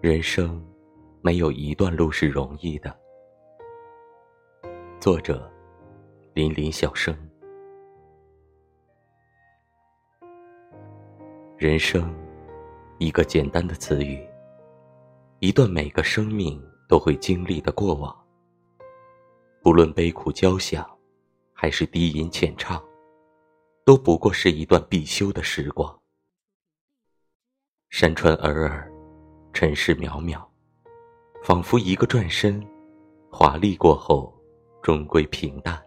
人生没有一段路是容易的。作者：林林小生。人生，一个简单的词语，一段每个生命都会经历的过往。不论悲苦交响，还是低吟浅唱，都不过是一段必修的时光。山川尔尔，尘世渺渺，仿佛一个转身，华丽过后，终归平淡。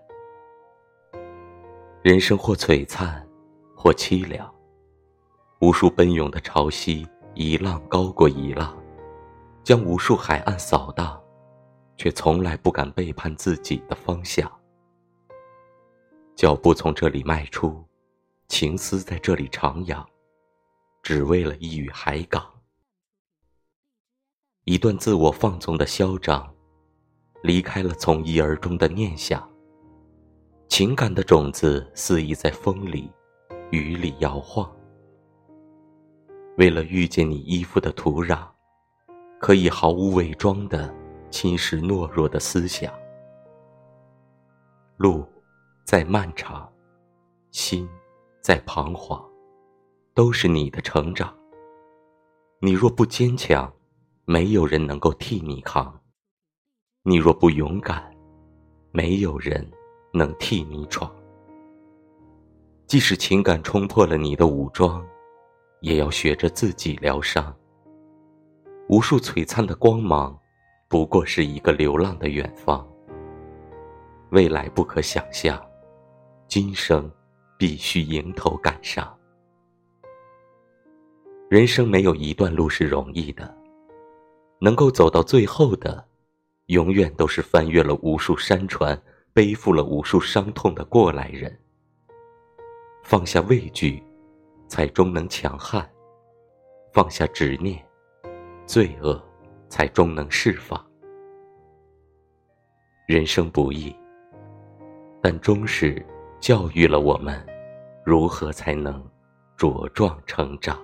人生或璀璨，或凄凉。无数奔涌的潮汐，一浪高过一浪，将无数海岸扫荡，却从来不敢背叛自己的方向。脚步从这里迈出，情思在这里徜徉。只为了一语海港，一段自我放纵的嚣张，离开了从一而终的念想。情感的种子肆意在风里、雨里摇晃。为了遇见你依附的土壤，可以毫无伪装的侵蚀懦弱的思想。路再漫长，心再彷徨。都是你的成长。你若不坚强，没有人能够替你扛；你若不勇敢，没有人能替你闯。即使情感冲破了你的武装，也要学着自己疗伤。无数璀璨的光芒，不过是一个流浪的远方。未来不可想象，今生必须迎头赶上。人生没有一段路是容易的，能够走到最后的，永远都是翻越了无数山川、背负了无数伤痛的过来人。放下畏惧，才终能强悍；放下执念，罪恶才终能释放。人生不易，但终是教育了我们，如何才能茁壮成长。